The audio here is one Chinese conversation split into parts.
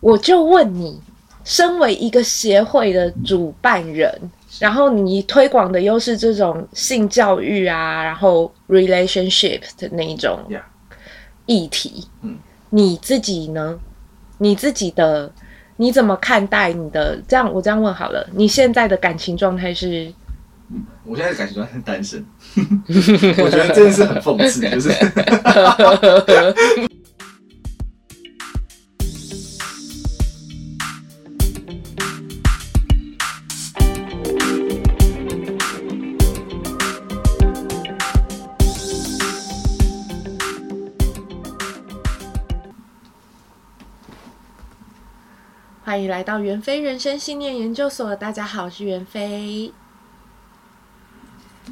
我就问你，身为一个协会的主办人，然后你推广的又是这种性教育啊，然后 relationship 的那一种议题，嗯，你自己呢？你自己的你怎么看待你的？这样我这样问好了，你现在的感情状态是？我现在的感情状态是单身，我觉得这件事很讽刺，就是。欢迎来到袁非人生信念研究所，大家好，我是袁非。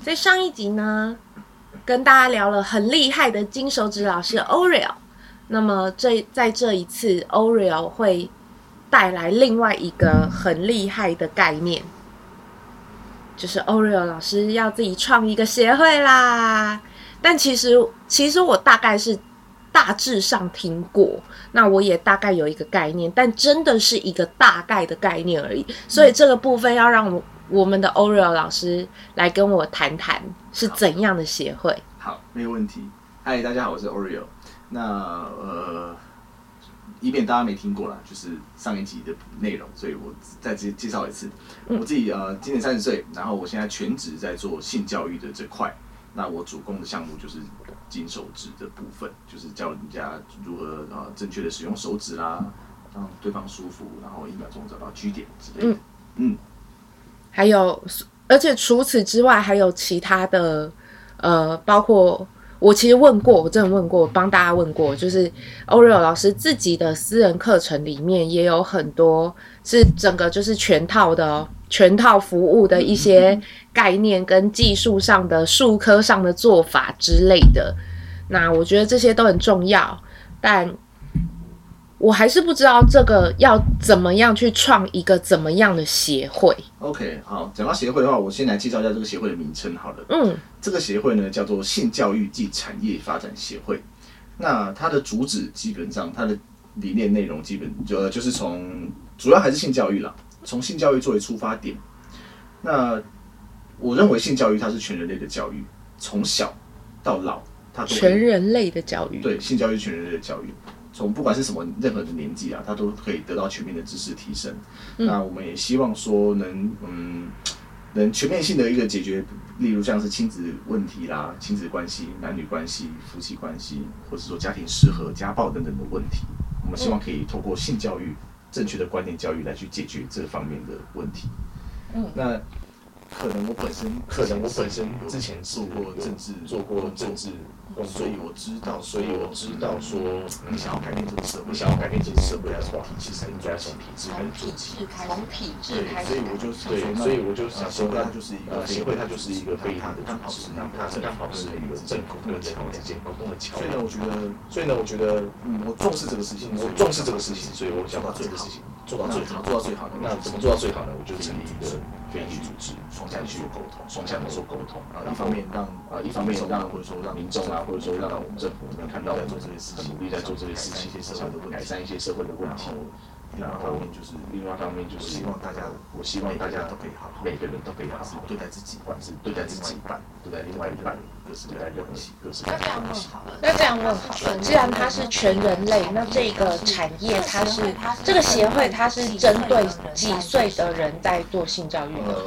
在上一集呢，跟大家聊了很厉害的金手指老师 Oreo。那么这在这一次，Oreo 会带来另外一个很厉害的概念，就是 Oreo 老师要自己创一个协会啦。但其实，其实我大概是。大致上听过，那我也大概有一个概念，但真的是一个大概的概念而已。所以这个部分要让我我们的 Oreo 老师来跟我谈谈是怎样的协会。好，好，没有问题。嗨，大家好，我是 Oreo。那呃，以免大家没听过啦，就是上一集的内容，所以我再介介绍一次。我自己呃，今年三十岁，然后我现在全职在做性教育的这块。那我主攻的项目就是金手指的部分，就是教人家如何啊正确的使用手指啦，让对方舒服，然后一秒钟找到 G 点之类的。嗯，嗯，还有，而且除此之外还有其他的，呃，包括我其实问过，我真的问过，帮大家问过，就是 Oreo 老师自己的私人课程里面也有很多是整个就是全套的哦。全套服务的一些概念跟技术上的术科上的做法之类的，那我觉得这些都很重要，但我还是不知道这个要怎么样去创一个怎么样的协会。OK，好，讲到协会的话，我先来介绍一下这个协会的名称好了。嗯，这个协会呢叫做性教育暨产业发展协会。那它的主旨基本上，它的理念内容基本就就是从主要还是性教育啦。从性教育作为出发点，那我认为性教育它是全人类的教育，从小到老，它都全人类的教育。对，性教育全人类的教育，从不管是什么任何的年纪啊，它都可以得到全面的知识提升。嗯、那我们也希望说能嗯，能全面性的一个解决，例如像是亲子问题啦、亲子关系、男女关系、夫妻关系，或者说家庭失和、家暴等等的问题，我们希望可以透过性教育。正确的观念教育来去解决这方面的问题。嗯，那可能我本身，可能我本身之前做过政治，做过政治。所以我知道，所以我知道说，你想要改变这个社会，想要改变这个社会来从体制，其实应该从体制开始做起。从体制开始。对，所以我就对，所以我就想说，它就是一个协会，它就是一个非常的刚好是，让它是刚好是一个政府跟人民之间沟通的桥梁。所以呢，我觉得，所以呢，我觉得，嗯，我重视这个事情，我重视这个事情，所以我想到这个事情做到最好，做到最好的。那怎么做到最好呢？我就成立一个。非营利组织，双向去沟通，双向的做沟通啊，一方面让啊，一方面让或者说让民众啊，或者说让我们政府能看到我们做这些事情，努力在做这些事情，改善一些社会的问题。另外一方面就是，另外一方面就是希望大家，我希望大家都可以好，每个人都可以好好对待自己，不管是对待自己一半，对待另外一半。那这样问好了。那这样问好了。既然它是全人类，那这个产业它是这个协会，它是针对几岁的人在做性教育的？呃，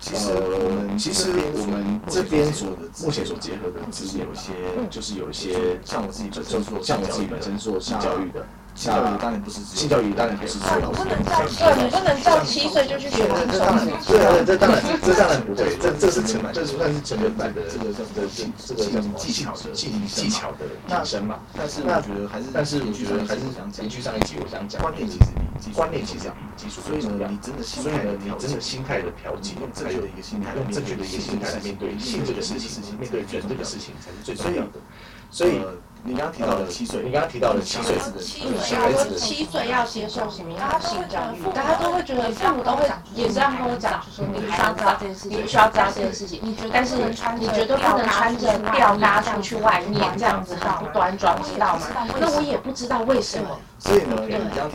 其实我们其实我们这边所的目前所结合的，其实有一些就是有一些像我自己本身做像我自己本身做性教育的。性教育当然不是性教育，当然不是说你不能叫对，你不能叫七岁就去学这当然。对啊，这当然，这当然不对，这这是成本，这算是成本版的这个叫这技这个叫什么技巧的技技巧的提升嘛。但是我觉得还是，但是我觉得还是想延续上一集我想讲，观念其实比观念其实比技术更重要。所以呢，你真的心态的调节，用正确的一个心态，用正确的一个心态来面对性这个事情，面对人这个事情才是最重要的。所以。你刚刚提到了七岁，你刚刚提到了七岁的小孩子的七岁要接受什么样的性教育？大家都会觉得父母都会也这样跟我讲，就说你必须要知道这件事情，你必须要知道这件事情。但是你绝对不能穿着吊嘎出去外面，这样子很不端庄，知道吗？那我也不知道为什么。所以呢，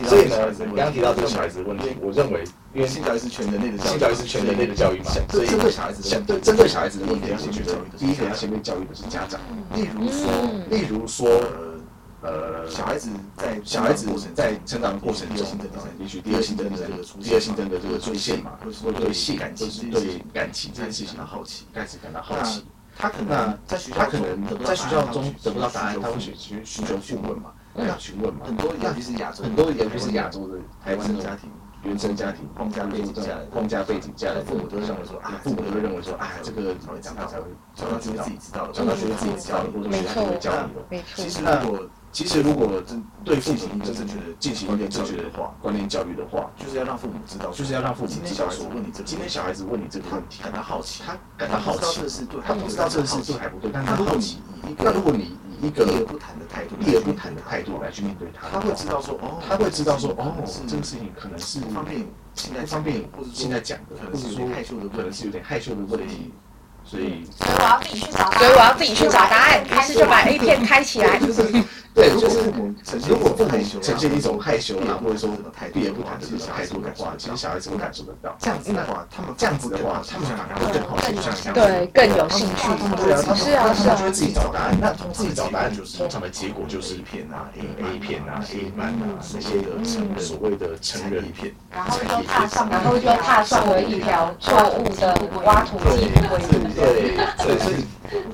所以呢，你刚刚提到这个小孩子的问题，我认为，因为性教育是全人类的教育性教育是全人类的教育嘛，所以针对小孩子，针对针对小孩子的问题，要先去教育的，第一个要先被教育的是家长。例如说，例如说。呃，小孩子在小孩子在成长的过程中，也许第二性征的这个第二性征的这个出现嘛，会对性感情、对感情这件事情的好奇，开始感到好奇。他可能在学校，他可能在学校中得不到答案，他会去去寻求询问嘛，要询问嘛。很多尤其是亚洲，很多尤其是亚洲的台湾的家庭、原生家庭、框架背景下来、框架背景下的，父母都认为说啊，父母都会认为说啊，这个长大才会长大学会自己知道的，长大学会自己知道的，或者学校会教你的。没错，其实如果其实，如果真对父母真正觉得进行一点正确的话，观念教育的话，就是要让父母知道，就是要让父母知道。说问你这，今天小孩子问你这个问题，感到好奇，他感到好奇，他不知道这个事对还不对，但是如果你那如果你以一个避而不谈的态度，避而不谈的态度来去面对他，他会知道说哦，他会知道说哦，这个事情可能是不方便现在方便，或者现在讲的，可能是有点害羞的，可能是有点害羞的问题。所以我要自己去找，所以我要自己去找答案。于是就把 A 片开起来。就 是对，就是如果父母呈现一种害羞啊，或者说避而不谈的这种态度的话，其实小孩子会感受得到。这样子的话，他们这样子的话，他们反而会更好去想象，对，更有兴趣。是啊，他们，就会自己找答案。那自己找答案就是通常的结果就是 A 片啊，A A 片啊，A 漫啊，那些的成所谓的成人片。然后就踏上，然后就踏上了一条错误的挖土机会。对，对，所以，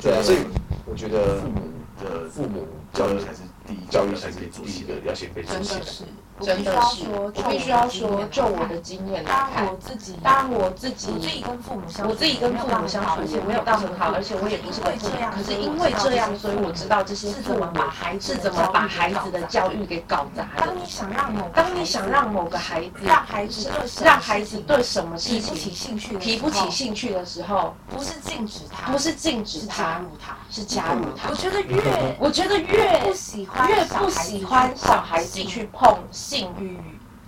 对啊，所以我觉得父母的父母教育才是第一，教育才是第一个要先被实现的。真的是，我必须要说，就我的经验来看，我自己，当然我自己，我自己跟父母相处，我自己跟父母相处，而且没有到很好，而且我也不是会这样，可是因为这样，所以我知道这些父母是怎么把孩子的教育给搞砸的。当你想让某，当你想让某个孩子，让孩子让孩子对什么事情提不起兴趣，提不起兴趣的时候，不是禁止他，不是禁止他，是加入他，是加入他。我觉得越，我觉得越不喜欢，越不喜欢小孩子去碰。性欲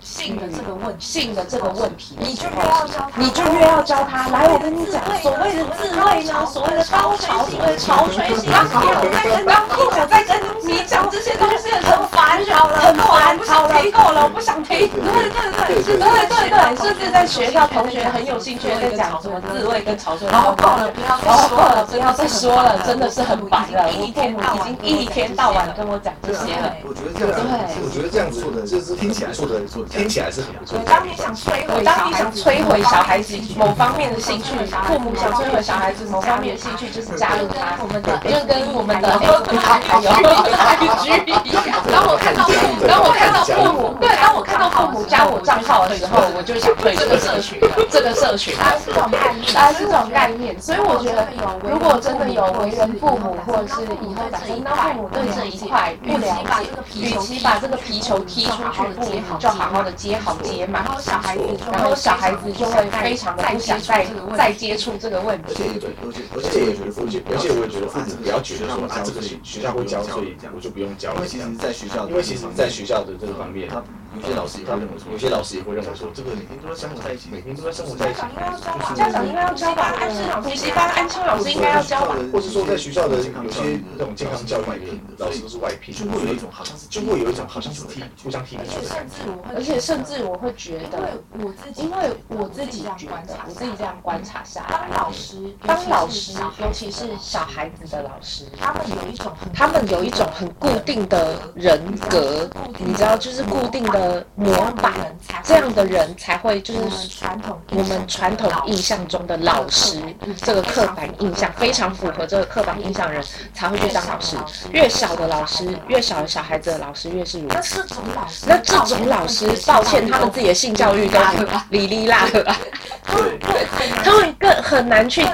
性的这个问性的这个问题，你就越要教他，你就越要教他。来，我跟你讲，所谓的自慰呢，所谓的高潮，所谓的潮吹性，当我在跟当我在跟你讲这些东西的时候，烦好了，很烦，好了，够了，我不想听。对对对，是，对对对，甚至在学校，同学很有兴趣在讲什么自慰跟潮吹，然后够了，不要再说了，不要再说了，真的是很烦了。我父母已经一天到晚跟我讲这些了。我觉得这样，对，我觉得这样子做的就是听起来做的做，听起来是很不错。当你想摧毁，当你想摧毁小孩子某方面的兴趣，父母想摧毁小孩子某方面的兴趣，就是加入他，我们的就跟我们的还有 IG 一样。当我看到当我看到父母，对，当我看到父母加我账号的时候，我就想退这个社群，这个社群，啊是这种概念，啊是这种概念。所以我觉得，如果真的有为人父母，或者是以后打算当父母对这一块不了解，与其把这个皮球踢出去，不如就好好的接好接满，然后小孩子，然后小孩子就会非常的不想再再接触这个问题。而且而且我也觉得父亲，而且我也觉得父母不要觉得说啊，这个学学校会教，所以我就不用教了。因为其实在学校，因为其实在学校的这个方面。有些老师也会认为说，有些老师也会认为说，这个每天都在生活在一起，每天都在生活在一起。家长应该要教吧？安心老师，补习班安心老师应该要教吧？或是说，在学校的有些这种健康教育里面，老师都是外聘，就会有一种好像是，就会有一种好像是踢，互相踢。而且甚至我会觉得，因为我自己，因为我自己观察，我自己这样观察下来，当老师，当老师，尤其是小孩子的老师，他们有一种，他们有一种很固定的人格，你知道，就是固定的。呃，模板，这样的人才会就是传统我们传统印象中的老师，这个刻板印象非常符合这个刻板印象的人才会去当老师。越小的老师，越小的小孩子的老师越是如此。那这种老师，抱歉，他们自己的性教育都哩哩啦啦。对，他们更很难去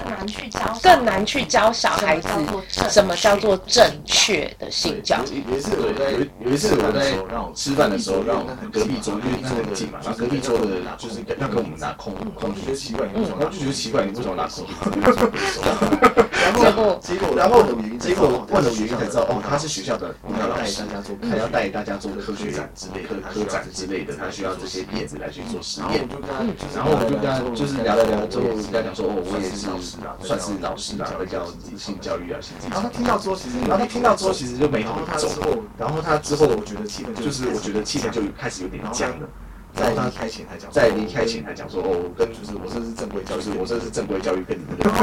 更难去教小孩子什么叫做正确的性教育。有一次我在有一次我在吃饭的时候让。隔壁桌因为坐很近嘛，然后隔壁桌的就是要跟我们拿空空，就觉得奇怪，然后就觉得奇怪，你为什么拿空？结果结果然后结果问了原因才知道，哦，他是学校的要带大家做，他要带大家做科学展之类的科展之类的，他需要这些叶子来去做实验。然后我就跟他就是聊了聊之后，跟他讲说，哦，我也是算是老师啊，会教性教育啊，性。然后他听到之后，其实然后他听到之后，其实就眉头一皱。然后他之后，我觉得气氛就是我觉得气氛就开始有点僵了。在离开前还讲，在离开前还讲说，哦，我跟就是我这是正规教育，我这是正规教育，跟你们的。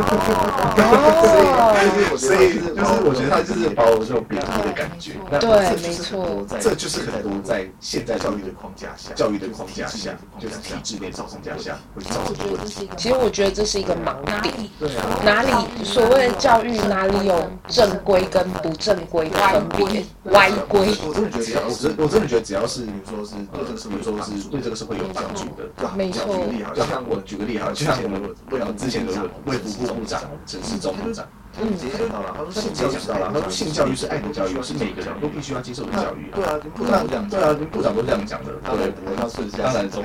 所以就是我觉得他就是把我这种贬低的感觉。对，没错，这就是很多在现在教育的框架下，教育的框架下，就是体制内的框架下会造成的问题。其实我觉得这是一个盲点。对啊。哪里所谓的教育哪里有正规跟不正规的分别？歪规。我真的觉得只要，我真我真的觉得，只要是比如说是对这个社会，比如说是对。这个是会有帮助的，对吧。举个例，就像我举个例哈，就像我们为了之前的卫福部部长陈时中部长，嗯，直接讲到了，他说性教育知道了，他说性教育是爱的教育，是每个人都必须要接受的教育。对啊，部长这样，对啊，部长都这样讲的。对，我要说一下，当然中。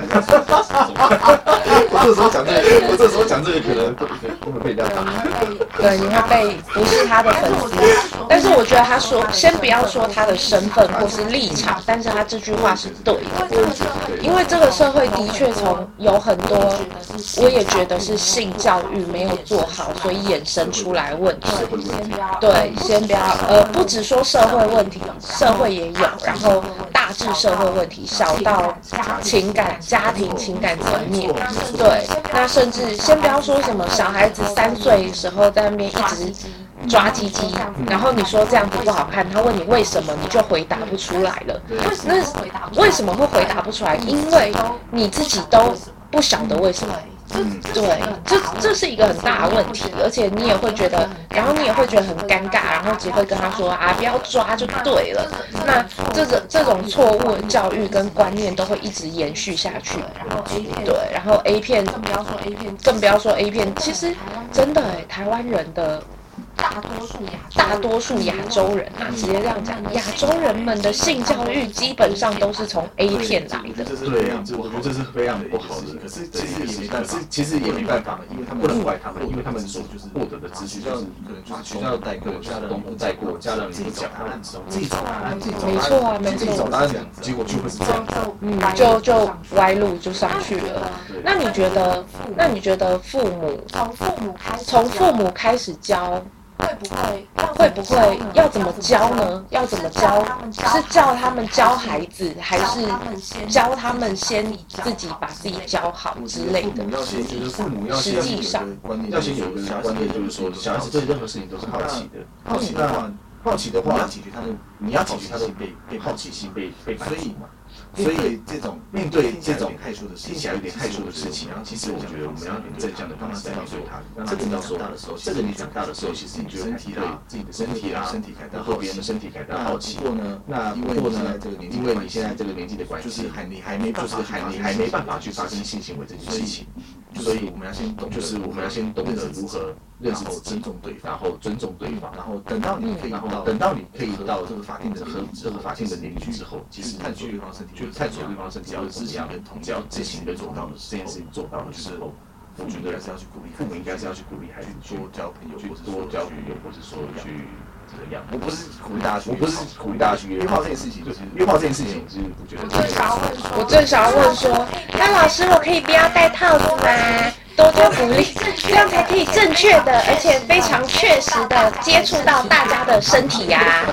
我这时候讲这个，我这时候讲这个可能会被人家打。对，你会被不是他的粉丝。但是我觉得他说，先不要说他的身份或是立场，但是他这句话是对的，因为这个社会的确从有很多，我也觉得是性教育没有做好，所以衍生出来问题。对，先不要，呃，不只说社会问题，社会也有，然后大致社会问题，小到情感、家庭情感层面，对，那甚至先不要说什么小孩子三岁的时候在那边一直。抓鸡鸡，然后你说这样子不好看，他问你为什么，你就回答不出来了。那为什么会回答不出来？因为你自己都不晓得为什么。对，这这是一个很大的问题，而且你也会觉得，然后你也会觉得很尴尬，然后只会跟他说啊，不要抓就对了。那这种这种错误的教育跟观念都会一直延续下去。对，然后 A 片，更不要说 A 片，更不要说 A 片。其实真的哎，台湾人的。大多数亚大多数亚洲人啊，直接这样讲，亚洲人们的性教育基本上都是从 A 片来的。对，我觉得这是非常不好的。可是其实也没办法，其实也没办法，因为他们不能怪他们，因为他们所就是获得的资讯就是可能就是学校带过，家人都带过，家人不讲，自己找答案，自己找答案，没错啊，没错，找答案，结果就会是这样，嗯，就就歪路就上去了。那你觉得？那你觉得父母从父母开始，从父母开始教？会不会会不会要怎么教呢？要怎么教？是叫他们教孩子，还是教他们先自己把自己教好之类的？实际上，要先有一个观念，就是说，小孩子对任何事情都是好奇的。好奇的话，好奇的话，你要解决他的，你要解决他的被被好奇心被被满足嘛。所以这种面对这种听起来有点害羞的事情，然后其实我觉得我们要用正向的方式来告诉他，让他知道说，这个你长大的时候，其实你觉得体对自己的身体啊，然后别人的身体感到好奇。不过呢，那不过呢，因为你现在这个年纪的关系，就是还你还没就是还你还没办法去发生性行为这件事情，所以我们要先懂，就是我们要先懂得如何认识尊重对方，然后尊重对方，然后等到你可以到等到你可以到这个法定的和这个法定的年龄之后，其实探索对方身体。就探索对方身体，只要自己跟同，只要自行的做到的这件事情做到的时候，我觉得还是要去鼓励父母，应该是要去鼓励孩子多交朋友，去多交朋友，或者说去怎么样？我不是鼓励大家去，我不是鼓励大家去约炮这件事情，就是约炮这件事情，就是我觉得。我正想要问说，那老师，我可以不要戴套子吗？多多鼓励，这样才可以正确的，而且非常确实的接触到大家的身体呀。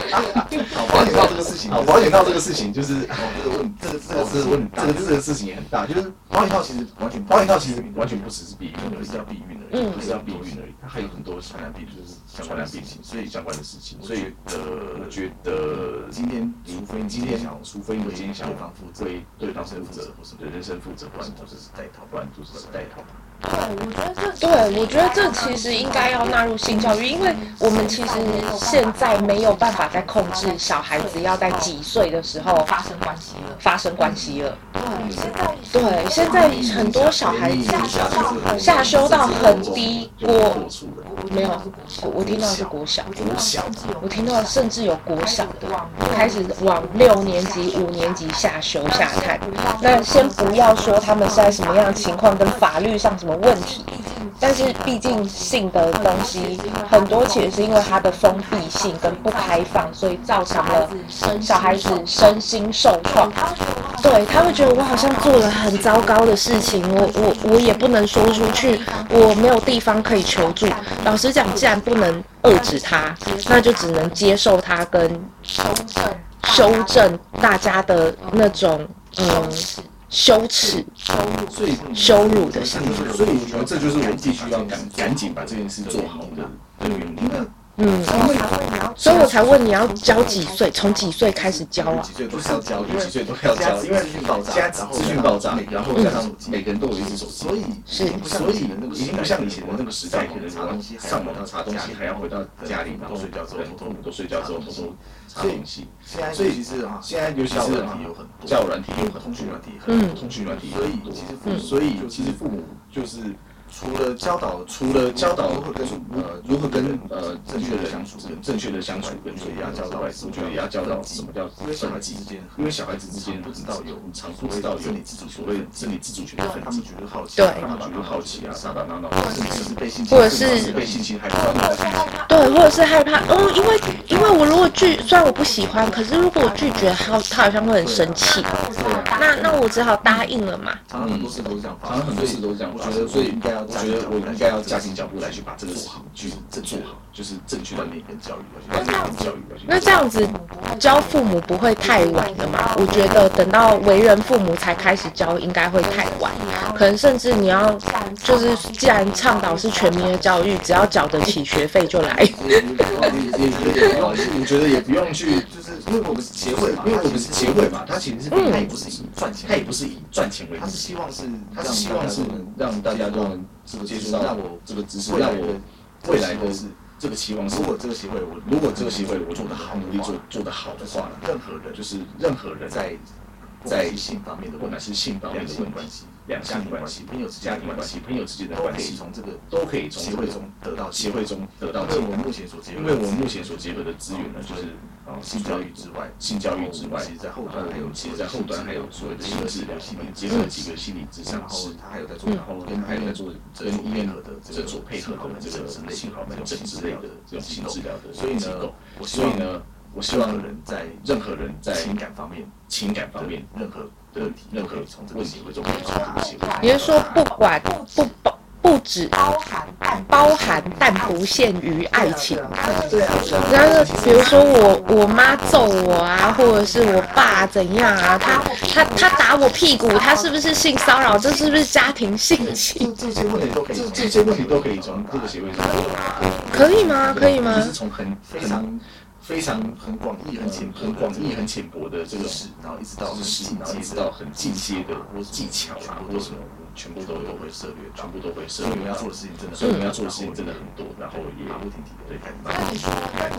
保险套这个事情，好，保险套这个事情就是这个问，这个这个这个问，这个这个事情也很大，就是保险套其实完全，保险套其实完全不只是避孕，不是要避孕而已，不是要避孕而已，它还有很多传染病，就是相关的病情，所以相关的事情，所以呃，我觉得今天除非今天想，除非你今天想对方负责，对对方负责，或是对人生负责，不然就是带套，不然就是带套。对，我觉得这对，我觉得这其实应该要纳入性教育，因为我们其实现在没有办法再控制小孩子要在几岁的时候发生关系了，发生关系了。对，现在对，现在很多小孩子下修到很低国，没有，我听到是国小，国小，我听到甚至有国小的开始往六年级、五年级下修下看。那先不要说他们是在什么样的情况跟法律上什么。什么问题？但是毕竟性的东西很多，其实是因为它的封闭性跟不开放，所以造成了小孩子身心受创。对，他会觉得我好像做了很糟糕的事情，我我我也不能说出去，我没有地方可以求助。老实讲，既然不能遏制他，那就只能接受他跟修正大家的那种嗯。羞耻、所以羞辱的心，所以我觉得这就是我们必须要赶赶紧把这件事做好的的原因。嗯，所以我才问你要教几岁，从几岁开始教啊？几岁都是要教，几岁都要教，因为现在资讯爆炸，然后加上每个人都有一只手机，所以是，所以已经不像以前的那个时代，可能上网要查东西，还要回到家里，然后睡觉之后，父母都睡觉之后，偷偷查东西。所以其实啊，现在尤其是软体有很多，交友软体有很多，通讯软体很多，通讯软体，所以其实所以其实父母就是。除了教导，除了教导如何跟呃如何跟呃正确的相处，正确的相处，跟所以也要教导，我觉得也要教导什么叫分级之间，因为小孩子之间不知道有常不知道有你自主所谓身体自主权的分级，觉得好奇，对，觉得好奇啊，打打闹闹，甚至是被性侵，或者是被性侵害怕，对，或者是害怕，嗯，因为因为我如果拒，虽然我不喜欢，可是如果我拒绝，他他好像会很生气，那那我只好答应了嘛。常常很多事都是这样，常常很多事都是这样，我觉得所以应该要。我觉得我应该要加紧脚步来去把这个事情去做好，就是正确的那跟教育，而且跟教育。那这样子教父母不会太晚了嘛？我觉得等到为人父母才开始教，应该会太晚。可能甚至你要就是，既然倡导是全民的教育，只要缴得起学费就来。你你你，我觉得也不用去，就是因为我们是协会嘛，因为我们是协会嘛，他其实是他也不是以赚钱，他也不是以赚钱为他是希望是，他是希望是让大家都能。这个接触到让我这个知识，让我未来的这个期望是，如果这个协会我如果这个协会我做得好，努力做做得好的话，任何人就是任何人在在性方面的，不管是性方面的问题。两性关系、朋友之间的关系、朋友之间的关系，从这个都可以从协会中得到协会中得到。因为我们目前所结合，因为我们目前所结合的资源呢，就是啊，性教育之外，性教育之外，其实在后端还有，其实在后端还有所谓的心理治疗，结合几个心理咨商师，他还有在做，然后跟还有在做跟医院的这个所配合的这个性好门诊之类的这种性治疗的所以呢，所以呢，我希望人在任何人在情感方面、情感方面任何。问题，任何从这个协会中可以从这个协会。也就是说，不管不不不止包含包含，但不限于爱情。对啊。然后，比如说我我妈揍我啊，或者是我爸怎样啊，他他他打我屁股，他是不是性骚扰？这是不是家庭性侵？这些问题都可以，这这些问题都可以从这个协会中。可以吗？可以吗？就是从很非常。非常很广义、很浅、很广义、很浅薄的这个事，然后一直到很近，然后一直到很近些的或技巧啊，或什么，全部都都会涉猎，全部都会涉猎。所以我们要做的事情真的，所以我们要做的事情真的很多，然后也马不停蹄的对看。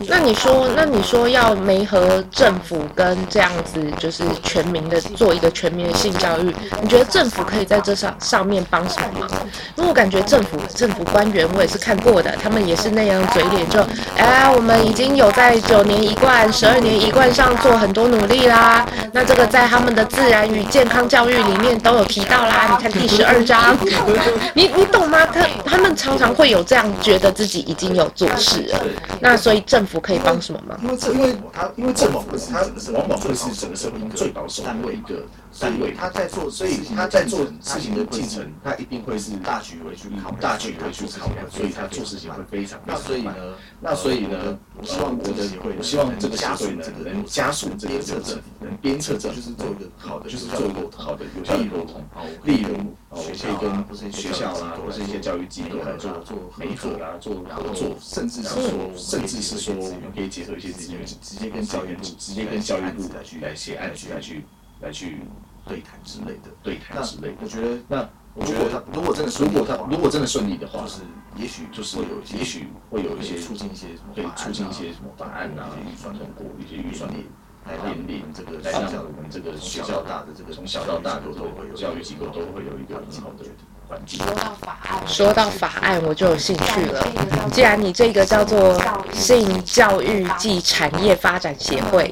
那你说，那你说要媒合政府跟这样子，就是全民的做一个全民的性教育，你觉得政府可以在这上上面帮什么忙？因为我感觉政府政府官员我也是看过的，他们也是那样嘴脸，就哎，我们已经有在。九年一贯、十二年一贯上做很多努力啦，那这个在他们的自然与健康教育里面都有提到啦。你看第十二章，你你懂吗？他他们常常会有这样觉得自己已经有做事了。那所以政府可以帮什么吗？因为这因为他因为政府他往往会是整个社会中最保守单位一个单位，他在做，所以他在做事情的进程，他一定会是大局为去考大局为去考量，所以他做事情会非常。那所以呢，那所以呢，我希望这个协会，我希望这个协会呢能加速这个这个能鞭策这，就是做一个好的，就是做一个好的有效的沟通。例如，我可以跟学校啦，或是一些教育机构来做做媒合啊，做合作，甚至是说，甚至是说，我们可以结合一些资源，直接跟教育部，直接跟教育部来去来写案去来去。来去对谈之类的，对谈之类的。我觉得，那我觉得他如果真的，如果他如果真的顺利的话，就是也许就是会有，也许会有一些促进一些，可以促进一些什么法案啊，预算通过，一些预算也来面临这个来让我们这个学校大的这个从小到大都都会有教育机构都会有一个很好的环境。说到法案，说到法案我就有兴趣了。既然你这个叫做性教育暨产业发展协会，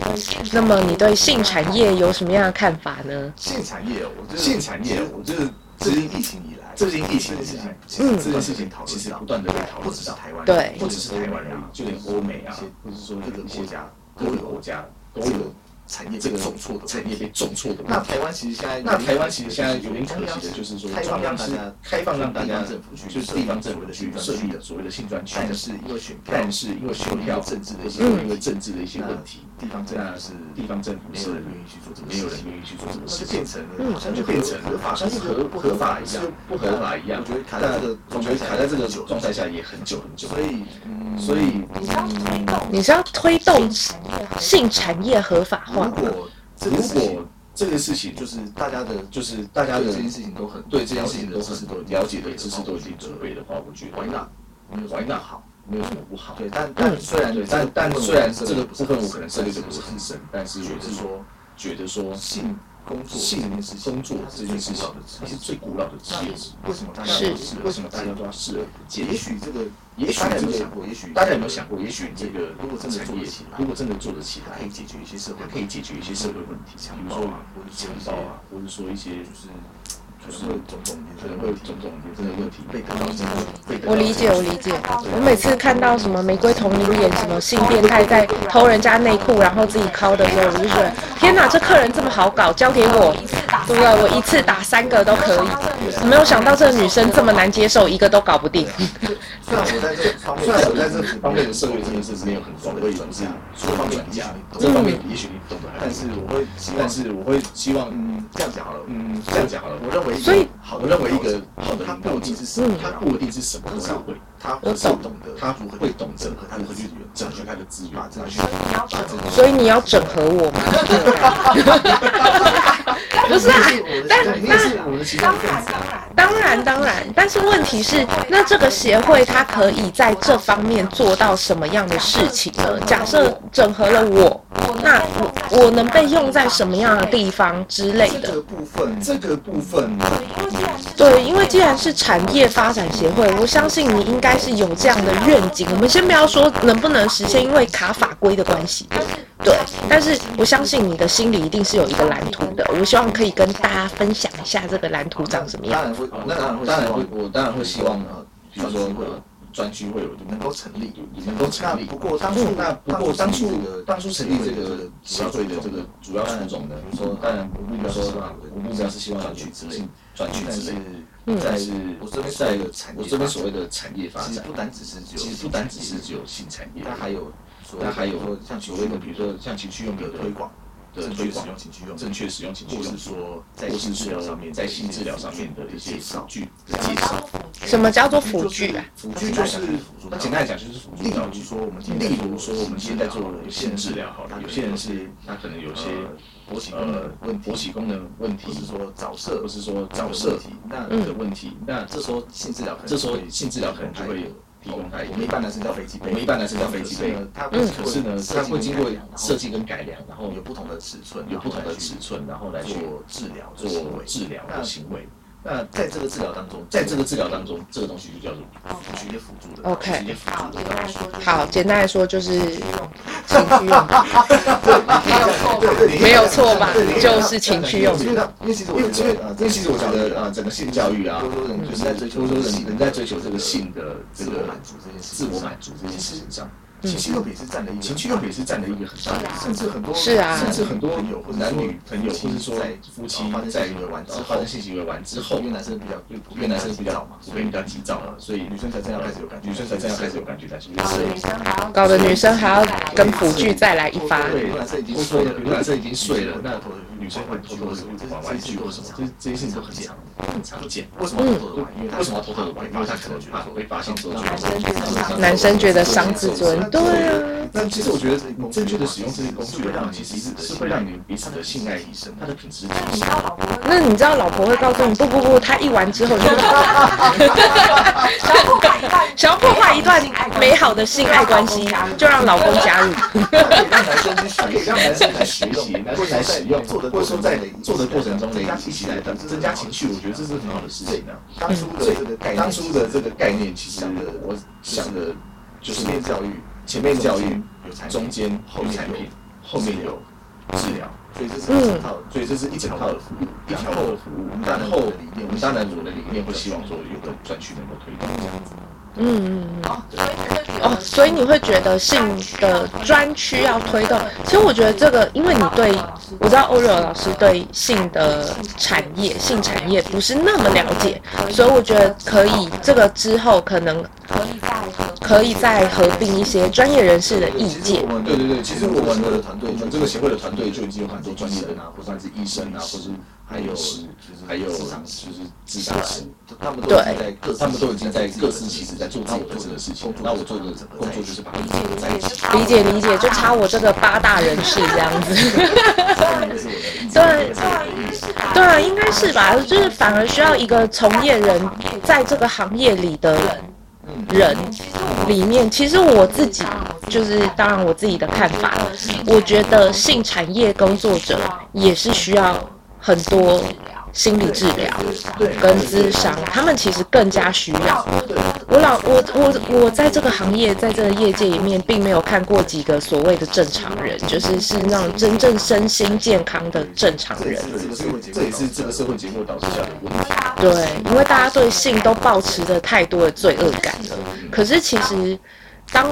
那么你对性产业有什么样的看法呢？性产业，我觉得性产业，我觉得自疫情以来，最近疫情的事情，嗯，这件事情讨论，其实不断的被讨论，不只是台湾，对，不只是台湾人，就连欧美啊，或者说各个国家，各个国家都有。产业这个重挫的产业被重挫的，那台湾其实现在，那台湾其实现在有点可惜的，就是说开放让大家开放让大家政府去，就是地方政府的去设立的所谓的性专区，但是因为选票，但是因为选票政治的一些，因为政治的一些问题，地方政府是地方政府没有人愿意去做这个，没有人愿意去做这个事，就变成了好像就变成合法，像是合不合法一样，不合法一样。我觉得卡在这个，我觉得卡在这个状态下也很久很久，所以，所以你是要推动性产业合法化？如果如果这个事情就是大家的，就是大家的这件事情都很对这件事情都是都了解的知识都已经准备的话，我觉得 Why？没有 Why not 好，没有什么不好。对，但但虽然对，但但虽然这个部分我可能设立的不是很深，但是我是说觉得说性工作性工作这件事情是最古老的职业，为什么大家都是为什么大家都要视而不见？也许这个。也许大家有没有想过？也许大家有没有想过？也许这个如果真的做得起来，如果真的做得起来，可以解决一些社会，可以解决一些社会问题，比如说或者强暴啊，或者说一些就是可能会种种可能会种种这个问题被看到解决。我理解，我理解。我每次看到什么玫瑰瞳铃演什么性变态在偷人家内裤，然后自己抠的时候，我就觉得天哪，这客人这么好搞，交给我，对不对？我一次打三个都可以。我没有想到这个女生这么难接受，一个都搞不定。虽然我在这方面，虽然我在这方面的社会经验是没有很广，我也不是说方专家，这方面也许你懂的，但是我会，但是我会希望，嗯，这样讲好了，嗯，这样讲好了，我认为，所以，好，我认为一个好的领导，不一定是什么，他不一定是什么都会，他会懂得，他不会懂整合他的资源，整合他的资源，所以你要整合我吗？不是啊，但当然当然当然，但是问题是，那这个协会它可以在这方面做到什么样的事情呢？假设整合了我，那我我能被用在什么样的地方之类的？这个部分，这个部分，对，因为既然是产业发展协会，我相信你应该是有这样的愿景。我们先不要说能不能实现，因为卡法规的关系。对，但是我相信你的心里一定是有一个蓝图的。我希望可以跟大家分享一下这个蓝图长什么样。当然会，当然会，当然会，我当然会希望呢，比如说专区会有能够成立，能够成立。不过当初那不过当初的当初成立这个协会的这个主要初衷呢，比如说当然我目标说我目标是希望专区之类，专区之类。嗯，但是我这边在我这边所谓的产业发展，不单只是只有，其实不单只是只有新产业，它还有。它还有像所谓的，比如说像情趣用品的推广的推广，正确使用情趣用品，或是说在性治疗上面，在性治疗上面的一些辅具的介绍。什么叫做辅具啊？辅具就是，那简单来讲就是辅助。例如说我们，例如说我们现在做性治疗，好了，有些人是他可能有些勃起功能问题，勃起功能问题，或是说早射，或是说早射题那的问题，那这时候性治疗，这时候性治疗可能就会有。提供它，我们一般男生叫飞机杯，我们一般男生叫飞机杯。它可是呢，它会经过设计跟改良，然后有不同的尺寸，有不同的尺寸，然后来做治疗，做治疗的行为。那在这个治疗当中，在这个治疗当中，这个东西就叫做直接辅助的。OK，好，简单来说就是情绪用品，没有错吧？就是情绪用品。因为其实我觉得，因为其实我觉得啊，整个性教育啊，多数人就是在追求，多数人人在追求这个性的这个满足这件事，自我满足这件事情上。情趣用品是占了一，情趣用品是占了一个很大的，甚至很多，是啊，甚至很多朋友或男女朋友，或者说夫妻在一个完之后，发生性行为完之后，因为男生比较，因为男生比较嘛，所以比较急躁了，所以女生才这样开始有感觉，女生才这样开始有感觉，但是搞得女生还要跟辅具再来一发，对，男生已经睡了，男生已经睡了，那女生会偷偷的玩玩具或什么，这这些事情都很常很常见。为什么偷偷的玩？因为为什么要偷偷的玩？因为他可能怕会发现说，男生觉得伤自尊。对啊，但其实我觉得正确的使用这些工具的话，其实是是会让你们彼此的性爱提升，它的品质提升。那你知道老婆会告诉你，不不不，他一完之后就，然后改一半想要破坏一段美好的性爱关系，就让老公加入。让男生去学，让男生来学习，男生来使用，做的或者说在做的过程中呢，一起来增加情绪，我觉得这是很好的事情啊。当初的这个概念，当初的这个概念，其实我想的就是前面教育，前面教育有，中间后面有，后面有治疗。所以这是一整套，所以这是一整套的服务，一条龙的服务。然后我们当然我们的理念会希望说有个专区能够推动这样子。嗯嗯嗯。哦，所以你会觉得性的专区要推动？其实我觉得这个，因为你对，我知道 Oreo 老师对性的产业、性产业不是那么了解，所以我觉得可以，这个之后可能。可以再合并一些专业人士的意见。对对对，其实我们的团队，我们这个协会的团队就已经有很多专业的人啊，或者是医生啊，或者是还有还有就是咨商师，他们都在各，他们都已经在各司其职在做自己各自的事情。那我做的工作就是把它们在一起。理解理解，就差我这个八大人士这样子。对对啊，应该是吧？就是反而需要一个从业人在这个行业里的人里面，其实我自己就是，当然我自己的看法，我觉得性产业工作者也是需要很多。心理治疗跟咨商，他们其实更加需要。我老我我我在这个行业，在这个业界里面，并没有看过几个所谓的正常人，就是是那种真正身心健康的正常人。这也是这个社会节目导致下的问题。对，因为大家对性都抱持着太多的罪恶感了。可是其实。当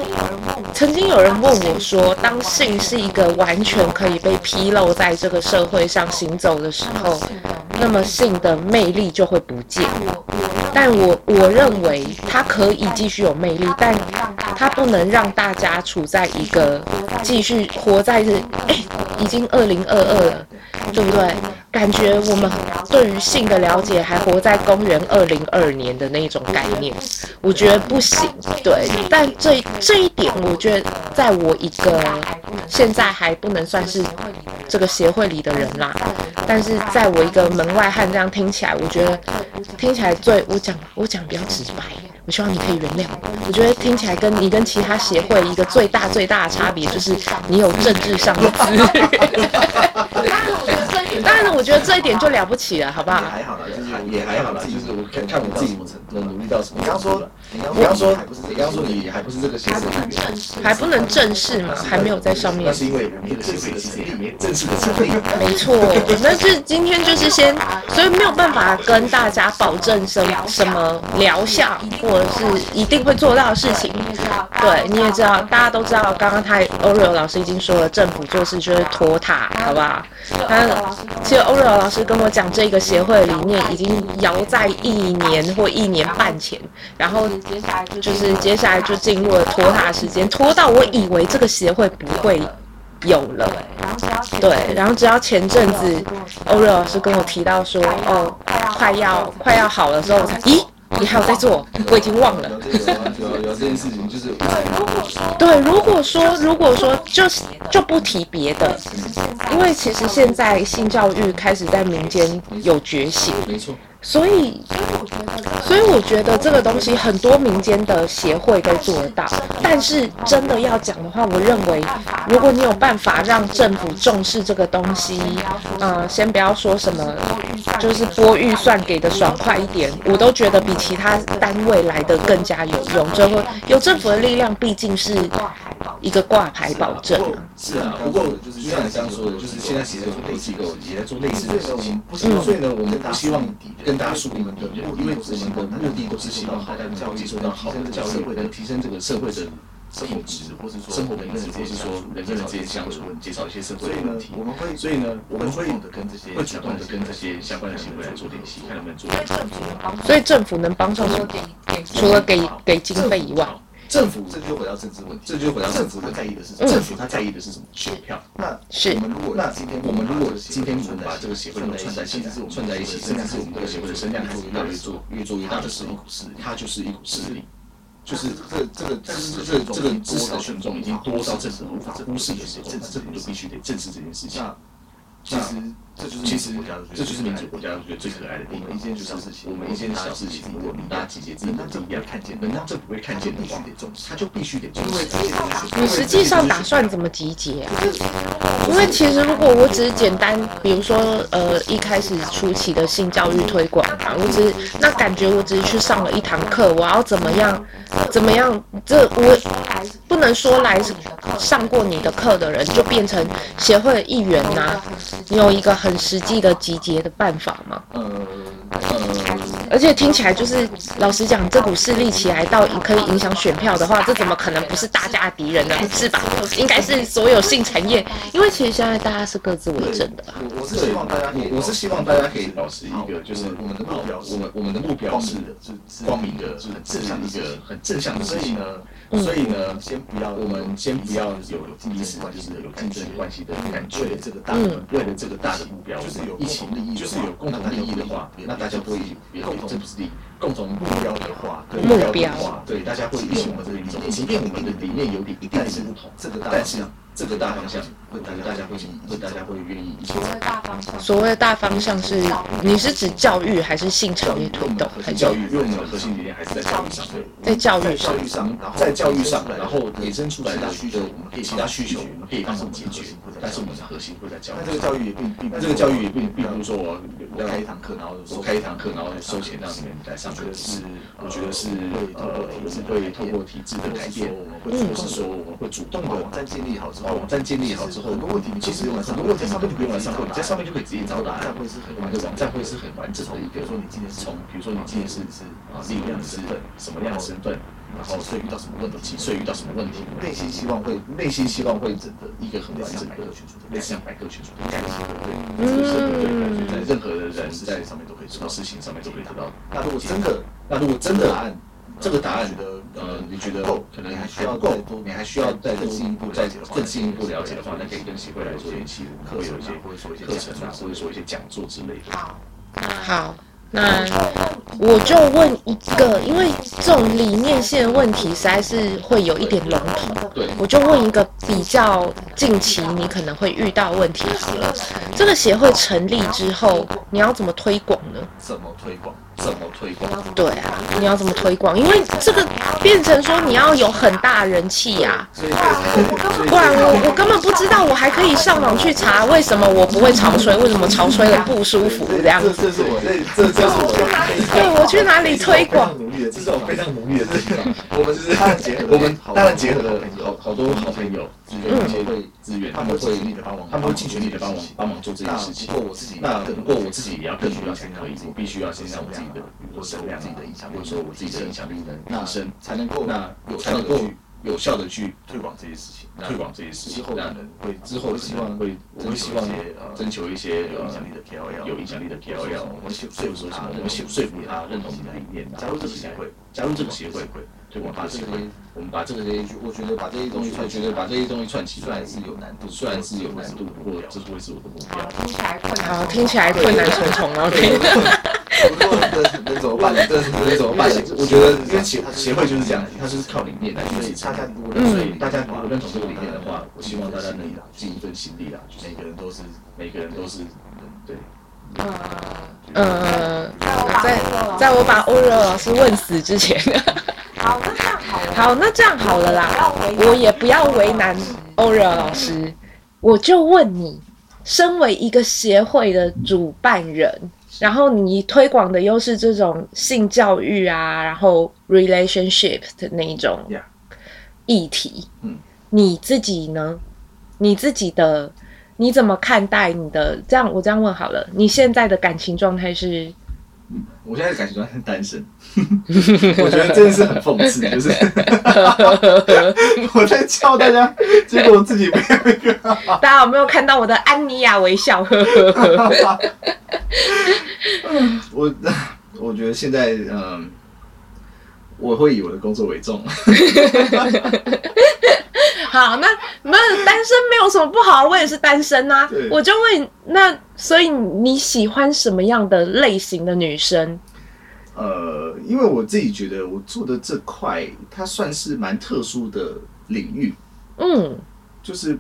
曾经有人问我说：“当性是一个完全可以被披露在这个社会上行走的时候，那么性的魅力就会不见。”但我我认为它可以继续有魅力，但它不能让大家处在一个继续活在这，已经二零二二了，对不对？感觉我们对于性的了解还活在公元二零二年的那种概念，我觉得不行。对，但这这一点，我觉得在我一个现在还不能算是这个协会里的人啦，但是在我一个门外汉这样听起来，我觉得听起来最我讲我讲比较直白，我希望你可以原谅。我觉得听起来跟你跟其他协会一个最大最大的差别就是你有政治上的资源。当然了，我觉得这一点就了不起了，好不好？也还好啦，就是也还好啦，就是我看看我自己能努力到什么。你刚说，你刚说，你刚说你还不是这个形式，还不能正式嘛，还没有在上面。那是因为我们的协会其实也没正式的成立。没错，那是今天就是先，所以没有办法跟大家保证什么什么疗效，或者是一定会做到的事情。对，你也知道，大家都知道，刚刚他 Oreo 老师已经说了，政府做事就是拖沓，好不好？他其实 Oreo 老师跟我讲，这个协会理念已经摇在一年或一年半前，然后就是接下来就进入了拖沓时间，拖到我以为这个协会不会有了。对，然后只要前阵子 Oreo 老师跟我提到说，哦，快要快要好了之后，我才咦。你还有在做？我已经忘了。有有这件事情，就是对。如果说，如果说，就是就不提别的，因为其实现在性教育开始在民间有觉醒，没错。所以，所以我觉得这个东西很多民间的协会都做得到。但是真的要讲的话，我认为，如果你有办法让政府重视这个东西，呃，先不要说什么，就是拨预算给的爽快一点，我都觉得比其他单位来的更加有用。就会有政府的力量，毕竟是一个挂牌保证。是啊，不过就是就像你刚刚说的，就是现在其实很多机构也在做类似的事情。嗯，所以呢，我们不希望跟大家说我们的，因为我们的目的都是希望大家能够接受到好的教育，能提升这个社会的品质，或是说生活品质，或是说人跟人之间相处，减少一些社会的问题。我们会，所以呢，我们会跟这些会主动的跟这些相关的行为来做联系，看能不能做。所以政府能帮上什么？除了给给经费以外。政府这就回到政治问题，这就回到政府他在意的是什么？政府他在意的是什么？选票。那是我们如果那今天我们如果今天我们把这个协会串在一起，串在一起，甚至是我们这个协会的声量做越来越做越做越大的时候，它就是一股势力，就是这这个支这这个支持的群众已经多到政府无法忽视的时候，政府就必须得正视这件事情。其实。这就是其实，这就是民主国家我觉得最可爱的地方。一件小事情，我们一件小事情，如果大家集结自己的力量，看见，人家这不会看见必须得重视，他就必须得重视。你实际上打算怎么集结啊？因为其实如果我只是简单，比如说呃一开始初期的性教育推广啊，我只是那感觉我只是去上了一堂课，我要怎么样怎么样？这我不能说来上过你的课的人就变成协会的一员呐、啊。你有一个。很很实际的集结的办法吗？而且听起来就是，老实讲，这股势力起来到可以影响选票的话，这怎么可能不是大家的敌人呢？是吧？应该是所有性产业，因为其实现在大家是各自为政的。我我是希望大家，我是希望大家可以保持一个，就是我们的目标，我们我们的目标是是光明的，是很正向一个很正向的事情呢。所以呢，先不要，我们先不要有竞争关系的有竞争关系的感觉。为了这个大，为了这个大的目标，就是有一起利益，话，那大家会共同利益，共同目标的话，目标的话，对，大家会一起往这个理念。即便我们的理念有点一定是不同，这个但是这个大方向，会大家大家会会大家会愿意。所谓大方向，所谓的大方向是，你是指教育还是性产业推动？还是教育？因为我们的核心理念还是在教育上，在教育上，然后在教育上，然后衍生出来的需求，我们可以其他需求，我们可以帮他们解决。但是我们的核心会在教育。那这个教育也并并，这个教育也并并不是说我要开一堂课，然后我开一堂课，然后收钱让你们来上课。是，我觉得是呃，是会透过体制的改变，或者是说我们会主动的网站建立好之后，网站建立好之后，很多问题你其实很多问题上面就不用来上课，你在上面就可以直接找答案。我们的网站会是很完整的一个，说你今天是从，比如说你今天是是啊，什么样的身份，什么样的身份。然后所以遇到什么问题？所以遇到什么问题？内心希望会，内心希望会整的一个很完整的类似像百科全书的概念，对，对，对，在任何的人在上面都可以，什么事情上面都可以得到。那如果真的，那如果真的答案，这个答案，觉得呃，你觉得可能还需要够多，你还需要再更进一步再更进一步了解的话，那可以跟协会来做联系，会有一些会说一些课程啊，或者说一些讲座之类的。好，好。那我就问一个，因为这种理念性的问题实在是会有一点笼统。对，我就问一个比较近期你可能会遇到问题好了。这个协会成立之后，你要怎么推广呢？怎么推广？怎么推广？对啊，你要怎么推广？因为这个变成说你要有很大人气呀，不然我我根本不知道，我还可以上网去查为什么我不会潮吹，为什么潮吹的不舒服这样子。这是我这这这是我对，我去哪里推广？这是我非常努力的地方。我们是当然结合，我们当然结合了好好多好朋友，资源协会资源，他们会尽力的帮忙，他们会尽全力的帮忙帮忙做这件事情。不过我自己，那不过我自己也要更需要先可以，我必须要先让我自己的。我声量，自己的影响力，或者说我自己的影响力能提升，才能够那有才能够有效的去推广这些事情，推广这些事情。之后可能会之后希望会我们希望征求一些有影响力的 KOL，有影响力的 KOL，我们说服说什么？我们说服他认同你的理念，加入这个协会，加入这个协会会推广这些，我们把这个这些，我觉得把这些东西，我觉得把这些东西串起来是有难度，虽然是有难度，不过这会是我的目标。听起来困难，听起来困难重重啊！我说 能怎么办？这能怎么办？我觉得，因为协协会就是这样，它就是靠理念来去支撑。所以大家如果认同这个理念的话，我希望大家能尽一份心力啦。每个人都是，每个人都是，对。呃，在在我把欧瑞老师问死之前，好，那这样好了。好，那这样好了啦。我也不要为难欧瑞老师，我就问你，身为一个协会的主办人。然后你推广的又是这种性教育啊，然后 relationship 的那一种议题，嗯，你自己呢？你自己的你怎么看待你的？这样我这样问好了，你现在的感情状态是？我现在感情状态是单身。我觉得真的是很讽刺，就是 我在叫大家，结果我自己没有一个。大家有没有看到我的安妮亚微笑？我我觉得现在嗯，我会以我的工作为重。好，那那单身没有什么不好，我也是单身啊。我就问，那所以你喜欢什么样的类型的女生？呃，因为我自己觉得我做的这块，它算是蛮特殊的领域。嗯，就是。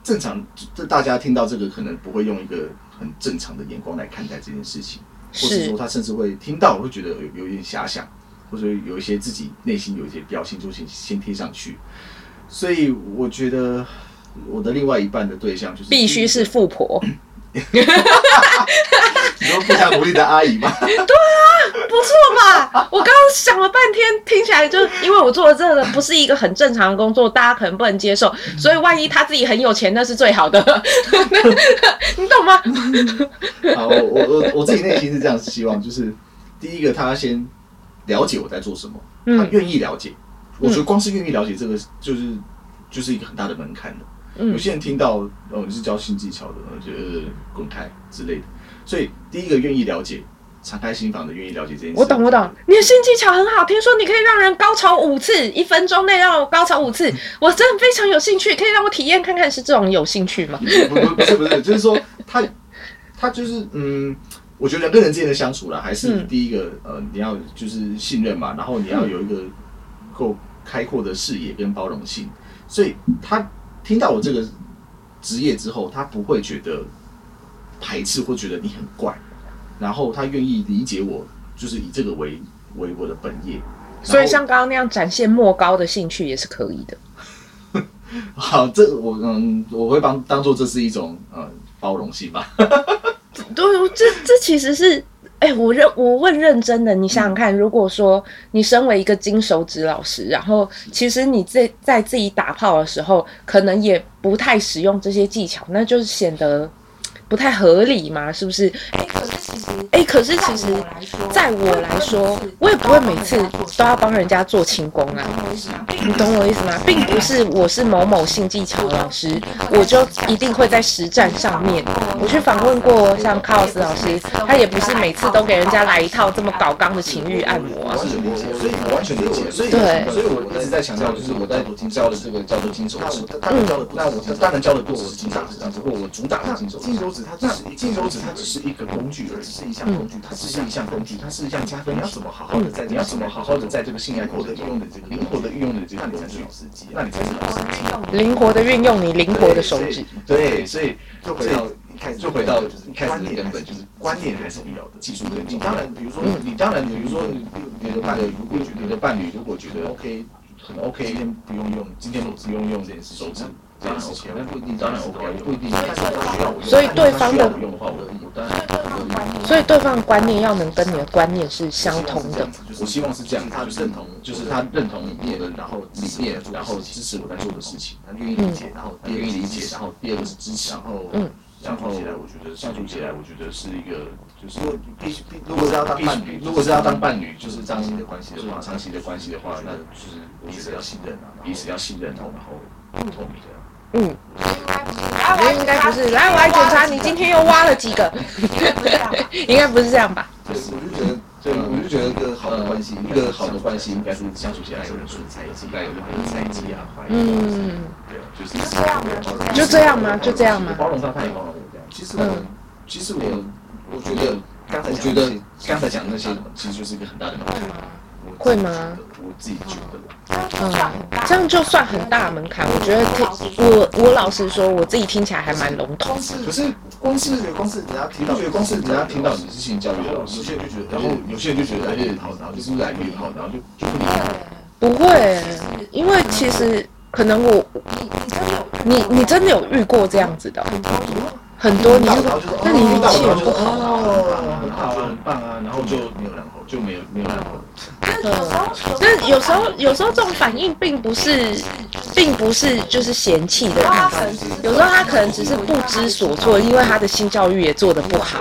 正常，这大家听到这个可能不会用一个很正常的眼光来看待这件事情，或是说他甚至会听到会觉得有有一点遐想，或者有一些自己内心有一些标签就先先贴上去。所以我觉得我的另外一半的对象就是必须是富婆。你说不想努力的阿姨吗？对啊，不错嘛？我刚刚想了半天，听起来就因为我做的这个不是一个很正常的工作，大家可能不能接受，所以万一他自己很有钱，那是最好的，你懂吗？好，我我我我自己内心是这样希望，就是第一个他先了解我在做什么，他愿意了解。我觉得光是愿意了解这个，就是就是一个很大的门槛的。有些人听到哦，你是教新技巧的，觉得滚开之类的。所以第一个愿意了解，敞开心房的愿意了解这件事。我懂，我懂。你的新技巧很好，听说你可以让人高潮五次，一分钟内让我高潮五次，我真的非常有兴趣，可以让我体验看看，是这种有兴趣吗？不不不是不是，就是说他他就是嗯，我觉得人跟人之间的相处啦，还是第一个、嗯、呃，你要就是信任嘛，然后你要有一个够开阔的视野跟包容性，所以他。听到我这个职业之后，他不会觉得排斥，或觉得你很怪，然后他愿意理解我，就是以这个为为我的本业。所以像刚刚那样展现莫高的兴趣也是可以的。好，这我嗯，我会帮当做这是一种呃包容性吧。对，这这其实是。哎、我认我问认真的，你想想看，如果说你身为一个金手指老师，然后其实你在在自己打炮的时候，可能也不太使用这些技巧，那就是显得不太合理嘛，是不是？哎、欸，可是其实，哎、欸，可是其实，在我来说，我也不会每次都要帮人家做轻功啊。你懂我意思吗？并不是我是某某性技巧的老师，我就一定会在实战上面。我去访问过像卡洛斯老师，他也不是每次都给人家来一套这么搞纲的情欲按摩啊。所以我完全理解。所以，对，所以我一直在强调，就是我在教的这个叫做金手指。他能教的，那我当然教的过，我是金手指，只不过我主打的金手指。它只是金手指，它只是一个工具而已，是一项工具，它只是一项工具，它是一项加分。你要怎么好好的在，你要怎么好好的在这个性爱过程中的这个灵活的运用的这个，那你才是老司机，那你才是老司机。灵活的运用你灵活的手指。对，所以就回到开始，就回到就是一开始的根本，就是观念还是必要的，技术跟进。当然，比如说你当然，比如说你的伴侣如果觉得你的伴侣如果觉得 OK 很 OK，今天不用用，今天不用用这件事手指。这样 OK，那不一定，当然 OK，不一定。所以对方的，所以对方的观念要能跟你的观念是相同的。我希望是这样，他认同，就是他认同理念，然后理念，然后支持我在做的事情，他愿意理解，然后愿意理解，然后第二个是支持，然后嗯，相处起来，我觉得相处起来，我觉得是一个，就是必须，如果是要当伴侣，如果是要当伴侣，就是长期的关系的话，长期的关系的话，那就是彼此要信任啊，彼此要信任，然后然后透明的。嗯，应该不是。来，我来检查，你今天又挖了几个？应该不是这样吧？对，我就觉得，对，我就觉得一个好的关系，一个好的关系应该是相处起来有人顺才，应该有任何的猜忌啊，嗯，对，就是这样。就这样吗？就这样吗？包容他，他也包容我这样。其实我，其实我，我觉得，刚才我觉得刚才讲的那些，其实就是一个很大的门槛。会吗？我自己觉得。嗯，这样就算很大的门槛。我觉得听我我老实说，我自己听起来还蛮笼统。可是光是光是人家听到，光是人家听到你是性教育的老师，有些人就觉得，然后有些人就觉得，哎，好，然后就是来越好，然后就就不理解。不会，因为其实可能我你你真的有遇过这样子的很多，你那你运气很不好，很好啊，很棒啊，然后就没有然后，就没有没有那么。嗯，但有时候，有时候这种反应并不是，并不是就是嫌弃的。有时候他可能只是不知所措，因为他的性教育也做得不好，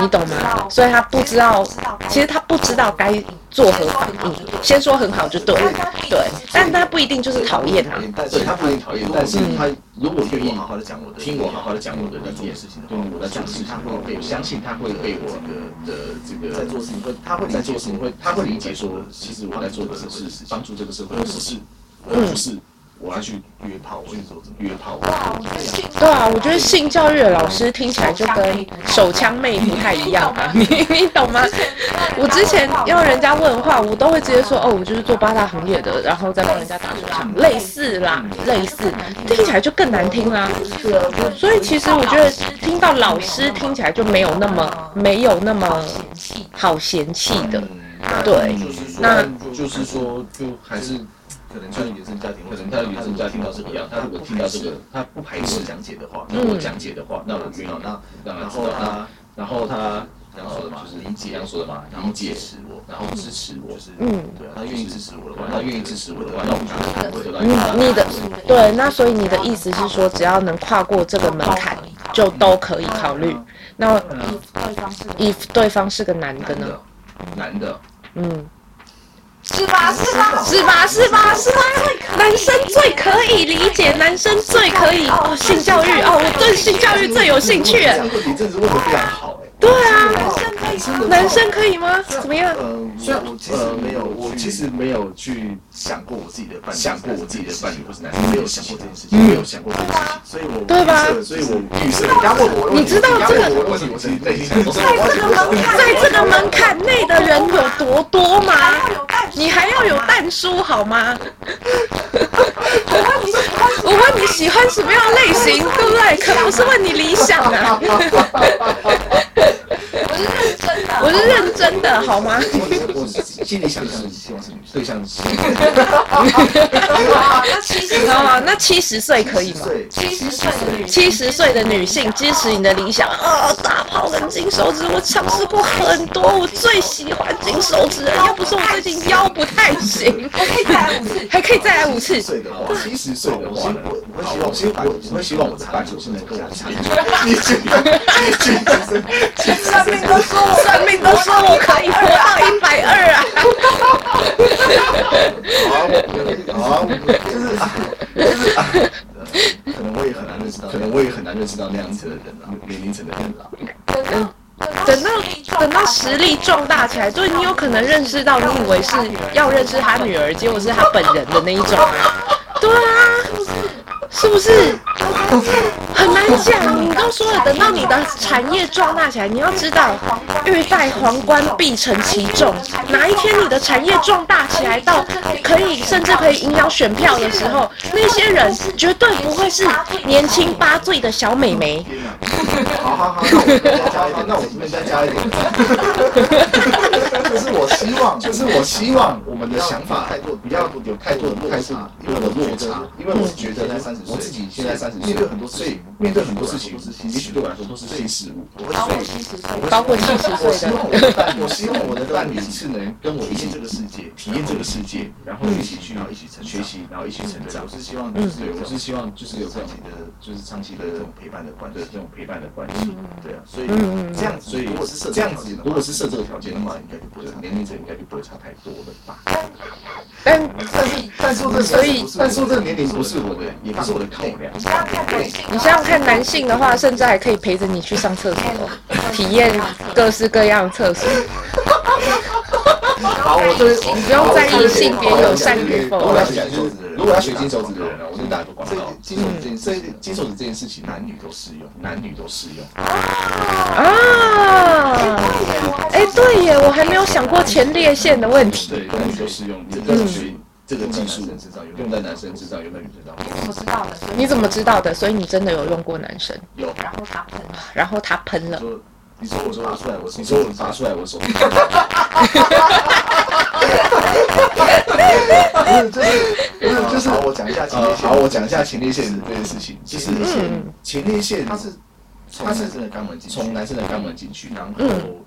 你懂吗？所以他不知道，其实他不知道该做何反应。先说很好就对了，对，但他不一定就是讨厌啊。对，他不一定讨厌，但是他如果愿意好好的讲我的，听我好好的讲我的这件事情，对我在做事，他会被相信，他会被我的的这个在做事情会，他会在做事情会，他会理解说，其实我在做的是是帮助这个社会的事，而不是我要去约炮，我去做怎么约炮？对啊，我觉得性教育的老师听起来就跟手枪妹不太一样啊，你你懂吗？我之前要人家问话，我都会直接说哦，我就是做八大行业的，然后再帮人家打手枪，类似啦，类似，听起来就更难听啦。所以其实我觉得听到老师听起来就没有那么没有那么好嫌弃的，对，那就是说就还是。可能他的原生家庭，可能他的原生家庭倒是一样。他如果听到这个，他不排斥讲解的话，那我讲解的话，那我知道，那然后他，然后他刚刚说的嘛，就是理解，刚刚说的嘛，然后支持我，然后支持我，是嗯，对啊，他愿意支持我的话，他愿意支持我的话，那我觉得会得到。你你的对，那所以你的意思是说，只要能跨过这个门槛，就都可以考虑。那 if 对方是个男的呢？男的，嗯。是吧？是吧？是吧？是吧？是吧？男生最可以理解，男生最可以哦，性教育哦，我对性教育最有兴趣。这个问题真的是问得非常好。对啊，男生可以吗？怎么样？呃，虽然我其实没有，我其实没有去想过我自己的伴侣，想过我自己的伴侣或是男生，没有想过这件事情，没有想过这件事情，所以我对吧？所以我预设。你刚问我，你知道这个？为什么我是在这个门，在这个门槛内的人有多多吗？你还要有蛋叔好吗？我问你喜欢，我问你喜欢什么样类型，对不对？可不是问你理想啊。我是认真的，我是认真的好吗？我心里想的是希望是对象是。那七十啊，那七十岁可以吗？七十岁的女七十岁的女性支持你的理想啊！大炮跟金手指，我尝试过很多，我最喜欢金手指了。要不是我最近腰不太行，还可以再来五次，还可以再来五次。岁的话，七十岁的话，我我希望，我我会希望我的伴侣是能够长久。你觉得？你觉得？算命都说我，算命都说我可以活到一百二啊！好，好，就是就是，可能我也很难认识到，可能我也很难认识到那样子的人啊，年龄层的人了。嗯，等到等到实力壮大起来，对，你有可能认识到，你以为是要认识他女儿，结果是他本人的那一种。对啊，是不是？很难讲，你都说了，等到你的产业壮大起来，你要知道，欲戴皇冠必承其重。哪一天你的产业壮大起来到可以，甚至可以影响选票的时候，那些人绝对不会是年轻八岁的小美眉。好好好，那我加一点，那我这边再加一点。就是我希望，就是我希望我们的想法太多，不要有太多的落差，因为我落差，因为我是觉得三十岁，我自己现在三十岁，面对很多事情，面对很多事情，也许对我来说都是新事物。包括七十岁，包括七十岁的。我希望我的伴侣是能跟我一起这个世界，体验这个世界，然后一起去，然后一起成学习，然后一起成长。我是希望，就是我是希望，就是有长期的，就是长期的这种陪伴的关系，这种陪伴的关系。对啊，所以这样子，所以如果是设这样子，如果是设这个条件的话，应该就年龄层应该就不会差太多了吧？但但是但是这所以但是这年龄不是我的，也不是我的考量。你想想看，男性的话，甚至还可以陪着你去上厕所，体验各式各样的厕所。好，我就，你不用在意性别友善与否。如果要学金手指的人呢，我就打个广告。金手指这金手指这件事情，男女都适用，男女都适用。啊！哎，对耶，我还没有想过前列腺的问题。对，男女都适用。你这个学这个技术用在男生身上，用在女生身上。我知道的。你怎么知道的？所以你真的有用过男生？有。然后他喷，然后他喷了。你说我说拔出来，我你说我拿出来，我手。不是，就是，就是，我讲一下前列腺。好，我讲一下前列腺这件事情。就是前前列腺它是它是真的肛门进从男生的肛门进去，然后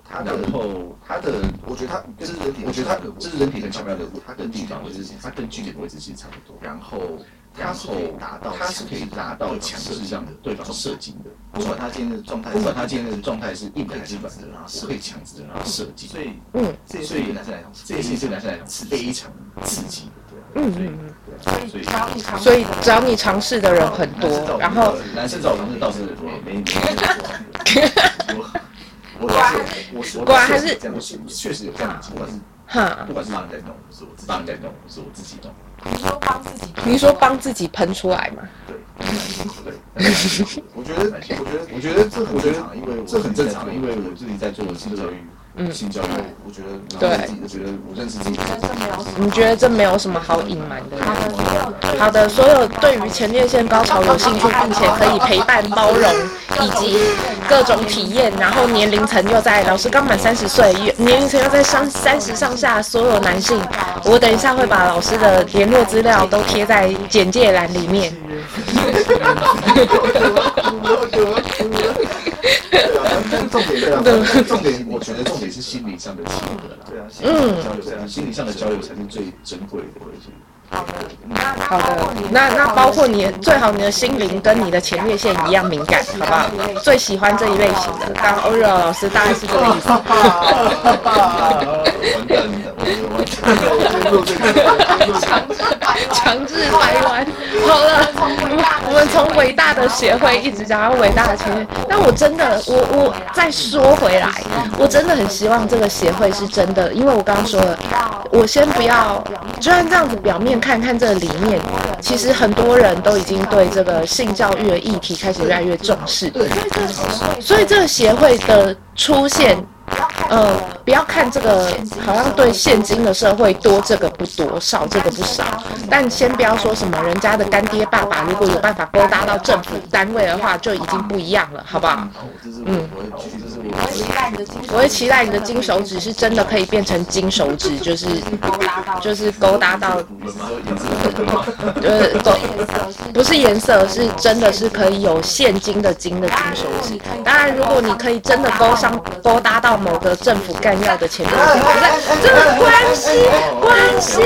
它的后它的，我觉得它就是人体，我觉得它这是人体很巧妙的，它跟地方位置它跟距离的位置其实差不多。然后然后达到它是可以达到强制这样的对方射精的，不管他今天的状态，不管他今天的状态是硬的还是软的，然后是可以强制的然后射精。所以嗯，所以男生来讲，这件事情对男生来讲是非常刺激的。嗯嗯嗯，所以所以只要你尝试的人很多，然后男生找我尝试倒是没没没多。我是我我果然还是确实有这样的情况，哈不，管是帮人在弄，不是我自己帮人在弄，不是我自己弄。你说帮自己，你说帮自己喷出来嘛？对，对。我觉得，我觉得，我觉得这很正常，因为这很正常，因为我自己在做性教育，嗯性教育，我觉得，对我自己觉得我认识自己，觉得这没有什么。你觉得这没有什么好隐瞒的？好的，所有好的，所有对于前列腺高潮有兴趣，并且可以陪伴、包容以及各种体验，然后年龄层又在老师刚满三十岁，年龄层又在上三十上下，所有男性，我等一下会把老师的联络资料都贴在简介栏里面。重点对啊，重点我觉得重点是心理上的契合啦，对啊，嗯交流对啊，心理上的交流才是最珍贵的东西。好的，那好的，那那包括你最好你的心灵跟你的前列腺一样敏感，好不好？最喜欢这一类型的，刚刚欧瑞老师大概是这个意思。完蛋了，我完蛋了，强制掰弯。好了，我们从伟大的协会一直讲到伟大的前列，但我真的，我我再说回来，我真的很希望这个协会是真的，因为我刚刚说了，我先不要，就算这样子表面看看这个理念，其实很多人都已经对这个性教育的议题开始越来越重视，所以这个协会的出现。呃，不要看这个，好像对现今的社会多这个不多，少这个不少。但先不要说什么人家的干爹爸爸，如果有办法勾搭到政府单位的话，就已经不一样了，好不好？嗯，我会期待你的金手指，我会期待你的金手指是真的可以变成金手指，就是就是勾搭到，呃，勾不是颜色，是真的是可以有现金的金的金手指。当然，如果你可以真的勾上勾搭到某个政府干要的前列腺，不是真的关系关系，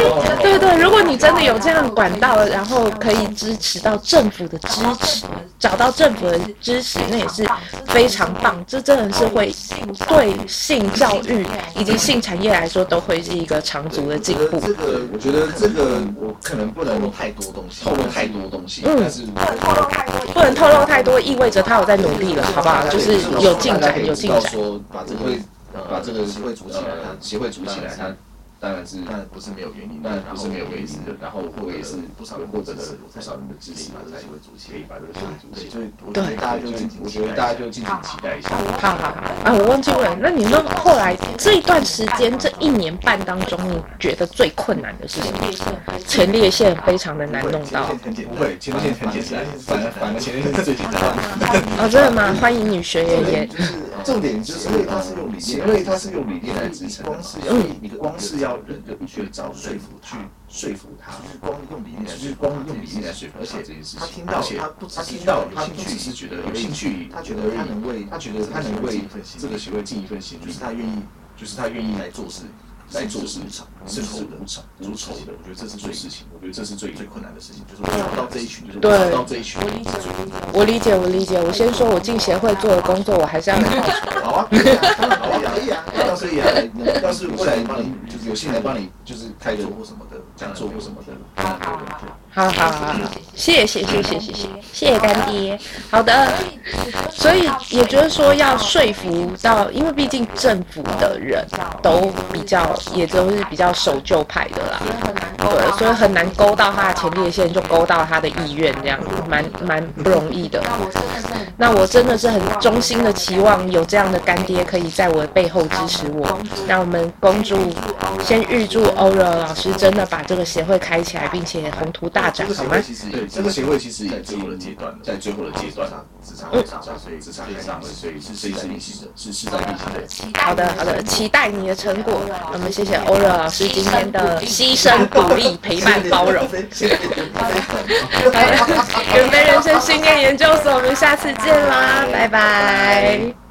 对对，如果你真的有这样管道，然后可以支持到政府的支持，找到政府的支持，那也是非常棒。这真的是会对性教育以及性产业来说，都会是一个长足的进步。这个我觉得这个我可能不能太多东西，透露太多东西，嗯但是透露太多，不能透露太多，意味着他有在努力了，好不好？就是有进展，有进展。说把这个把这个协会组起来，协会组起来，它当然是，当然不是没有原因，当然不是没有原因的。然后或者是不少人获得了不少人的支持，把这个协会组起来，可以把这个协会组起来。所以我觉得大家就敬，我觉得大家就敬请期待一下。好好好，啊，我忘记问，那你们后来这一段时间，这一年半当中，你觉得最困难的是什么？前列腺非常的难弄到。不会，前列腺很简单，反而反而前列腺是最简单的。哦，真的吗？欢迎女学员也。重点就是因为它是用理念，因为它是用理念来支撑的。光是要你光是要人就去找说服去说服他，就是光用理念，就是光用理念来说服。而且这件事情，他听到，他不，他听到，他不只是觉得有兴趣，他觉得他能为，他觉得他能为这个协会尽一份心力，就是他愿意，就是他愿意来做事。来做事无偿，无偿无酬的，我觉得这是最事情，我觉得这是最最困难的事情，就是找到这一群，就是找到这一群。我理解，我理解。我先说，我进协会做的工作，我还是要。好啊，是也来，要是未来帮你，就是有幸来帮你，就是开桌或什么的，讲座或什么的，好好好好好好，谢谢谢谢谢谢谢谢干爹。好的，所以也就是说要说服到，因为毕竟政府的人都比较。也都是比较守旧派的啦，对，所以很难勾到他的前列腺，就勾到他的意愿，这样蛮蛮不容易的。那我真的是很衷心的期望有这样的干爹可以在我的背后支持我。让我们恭祝，先预祝欧若老师真的把这个协会开起来，并且宏图大展，好吗？对，这个协会其实在最后的阶段，在最后的阶段，职场上，所以职场上，所以是是在进行的，是是在进行的。好的，好的，期待你的成果。我们谢谢 Oreo 老师今天的牺牲、鼓励、陪伴、包容。好的，准备人生训练研究所，我们下次见啦，拜拜。